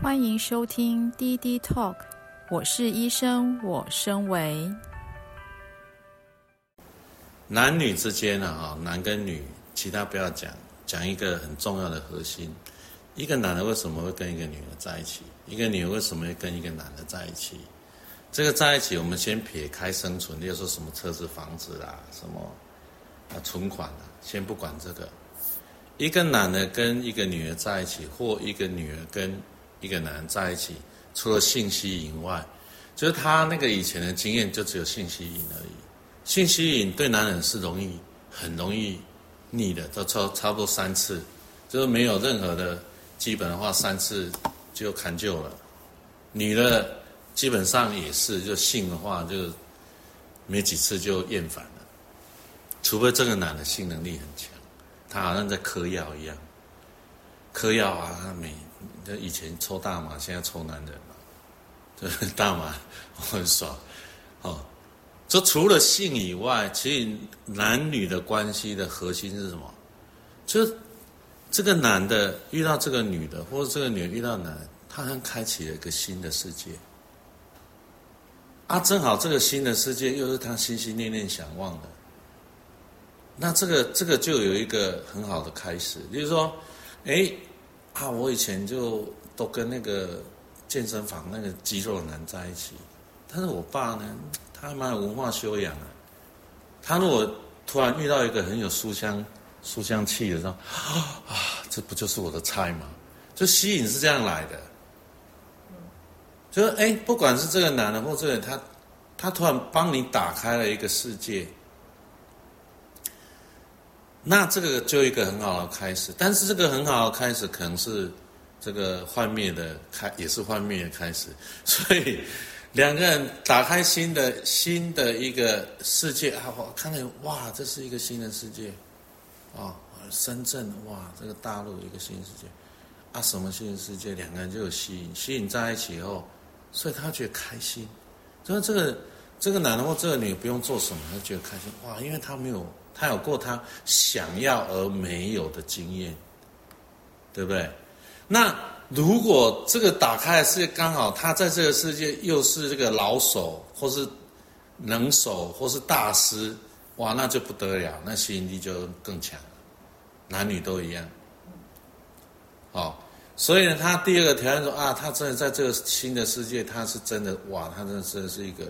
欢迎收听滴滴 Talk，我是医生，我身为男女之间啊，男跟女，其他不要讲，讲一个很重要的核心：一个男的为什么会跟一个女的在一起？一个女的为什么会跟一个男的在一起？这个在一起，我们先撇开生存，例如说什么车子、房子啦，什么啊存款啊，先不管这个。一个男的跟一个女的在一起，或一个女的跟一个男人在一起，除了性吸引外，就是他那个以前的经验就只有性吸引而已。性吸引对男人是容易，很容易腻的，都差差不多三次，就是没有任何的基本的话，三次就砍旧了。女的基本上也是，就性的话就没几次就厌烦了，除非这个男的性能力很强，他好像在嗑药一样，嗑药啊，他没。就以前抽大麻，现在抽男人嘛，就是大麻很爽，哦，这除了性以外，其实男女的关系的核心是什么？就这个男的遇到这个女的，或者这个女的遇到男，他好像开启了一个新的世界。啊，正好这个新的世界又是他心心念念想望的，那这个这个就有一个很好的开始，就是说，哎。啊，我以前就都跟那个健身房那个肌肉男在一起，但是我爸呢，他还蛮有文化修养的。他如果突然遇到一个很有书香书香气的，说啊，这不就是我的菜吗？就吸引是这样来的。就是哎，不管是这个男的或这个他，他突然帮你打开了一个世界。那这个就一个很好的开始，但是这个很好的开始可能是这个幻灭的开，也是幻灭的开始。所以两个人打开新的新的一个世界啊！我看到哇，这是一个新的世界啊！深圳哇，这个大陆一个新世界啊！什么新世界？两个人就有吸引，吸引在一起以后，所以他觉得开心。所以这个这个男的或这个女的不用做什么，他觉得开心哇，因为他没有。他有过他想要而没有的经验，对不对？那如果这个打开的世界刚好他在这个世界又是这个老手，或是能手，或是大师，哇，那就不得了，那吸引力就更强。男女都一样。好，所以呢，他第二个条件说啊，他真的在这个新的世界，他是真的哇，他真的真的是一个，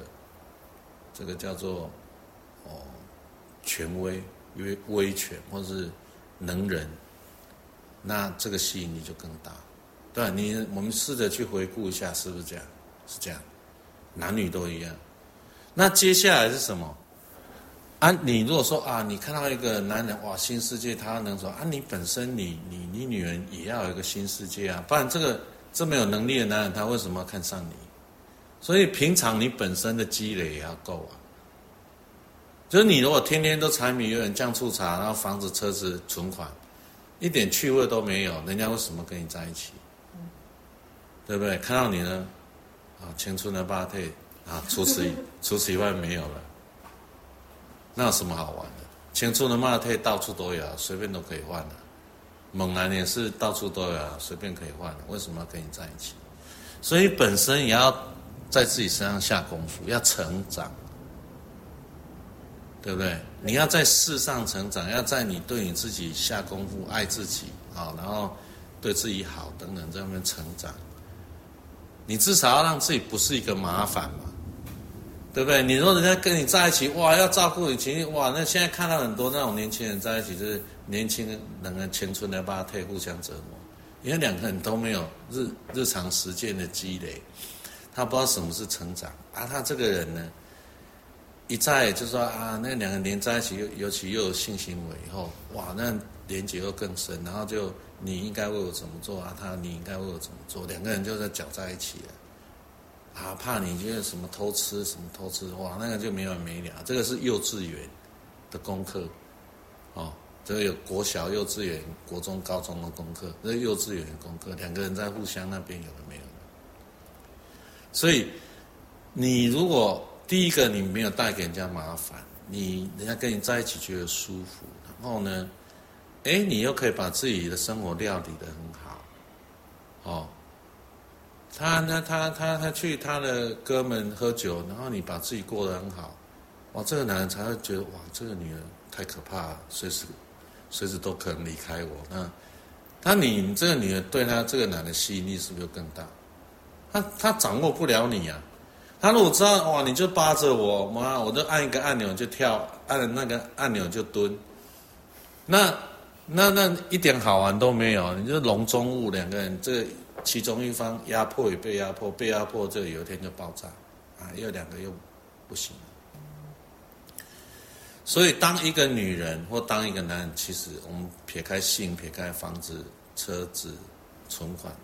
这个叫做。哦权威、因为威权，或是能人，那这个吸引力就更大。对你，我们试着去回顾一下，是不是这样？是这样，男女都一样。那接下来是什么？啊，你如果说啊，你看到一个男人，哇，新世界，他能说啊，你本身你你你女人也要有一个新世界啊，不然这个这么有能力的男人，他为什么要看上你？所以平常你本身的积累也要够啊。就是你如果天天都柴米油盐酱醋茶，然后房子车子存款，一点趣味都没有，人家为什么跟你在一起？对不对？看到你呢，啊，青春的八退啊，除此 除此以外没有了，那有什么好玩的？青春的八退到处都有，随便都可以换的。猛男也是到处都有，随便可以换的。为什么要跟你在一起？所以本身也要在自己身上下功夫，要成长。对不对？你要在世上成长，要在你对你自己下功夫，爱自己啊，然后对自己好等等，在那边成长。你至少要让自己不是一个麻烦嘛，对不对？你说人家跟你在一起，哇，要照顾你情绪，哇，那现在看到很多那种年轻人在一起，就是年轻人两个青春的八特互相折磨，因为两个人都没有日日常实践的积累，他不知道什么是成长啊。他这个人呢？一再就是说啊，那两个连在一起，尤尤其又有性行为以后，哇，那连结又更深，然后就你应该为我怎么做啊？他你应该为我怎么做？两个人就在搅在一起了，啊，怕你觉得什么偷吃什么偷吃，哇，那个就没完没了。这个是幼稚园的功课，哦，这个有国小、幼稚园、国中、高中的功课，这幼稚园的功课，两个人在互相那边有的没有。所以你如果。第一个，你没有带给人家麻烦，你人家跟你在一起觉得舒服，然后呢，哎，你又可以把自己的生活料理得很好，哦，他他，他他他去他的哥们喝酒，然后你把自己过得很好，哇，这个男人才会觉得哇，这个女人太可怕了，随时随时都可能离开我。那那你，你这个女人对他这个男的吸引力是不是更大？他他掌握不了你啊。他如果知道哇，你就扒着我，妈，我就按一个按钮就跳，按那个按钮就蹲，那那那一点好玩都没有，你就笼中物，两个人这其中一方压迫与被压迫，被压迫这个有一天就爆炸，啊，又两个又不行。所以当一个女人或当一个男人，其实我们撇开性，撇开房子、车子、存款，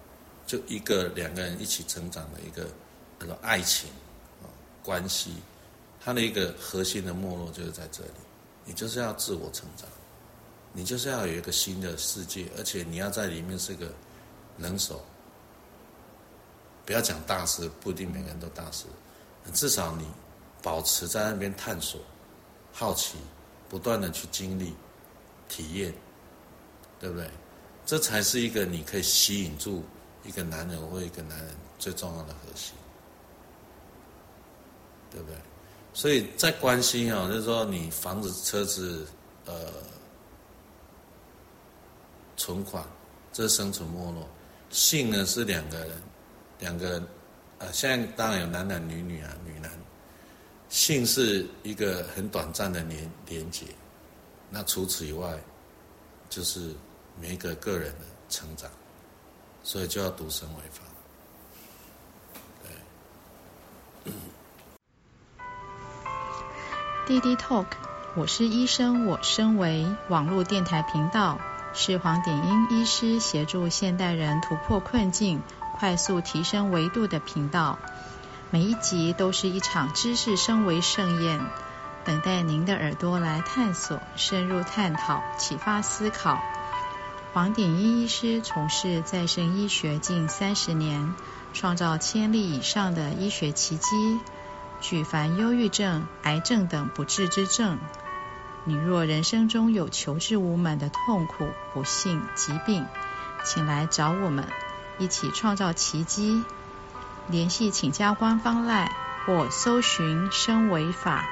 就一个两个人一起成长的一个那个爱情。关系，它的一个核心的没落就是在这里，你就是要自我成长，你就是要有一个新的世界，而且你要在里面是个能手，不要讲大师，不一定每个人都大师，至少你保持在那边探索、好奇，不断的去经历、体验，对不对？这才是一个你可以吸引住一个男人或一个男人最重要的核心。对不对？所以在关心啊，就是说你房子、车子、呃，存款，这生存没落。性呢是两个人，两个人，呃，现在当然有男男女女啊，女男。性是一个很短暂的连连接，那除此以外，就是每一个个人的成长，所以就要独身为法。滴滴 Talk，我是医生，我身为网络电台频道，是黄典英医师协助现代人突破困境、快速提升维度的频道。每一集都是一场知识升维盛宴，等待您的耳朵来探索、深入探讨、启发思考。黄鼎英医师从事再生医学近三十年，创造千例以上的医学奇迹。举凡忧郁症、癌症等不治之症，你若人生中有求治无门的痛苦、不幸、疾病，请来找我们，一起创造奇迹。联系请加官方 LINE 或搜寻“生维法”。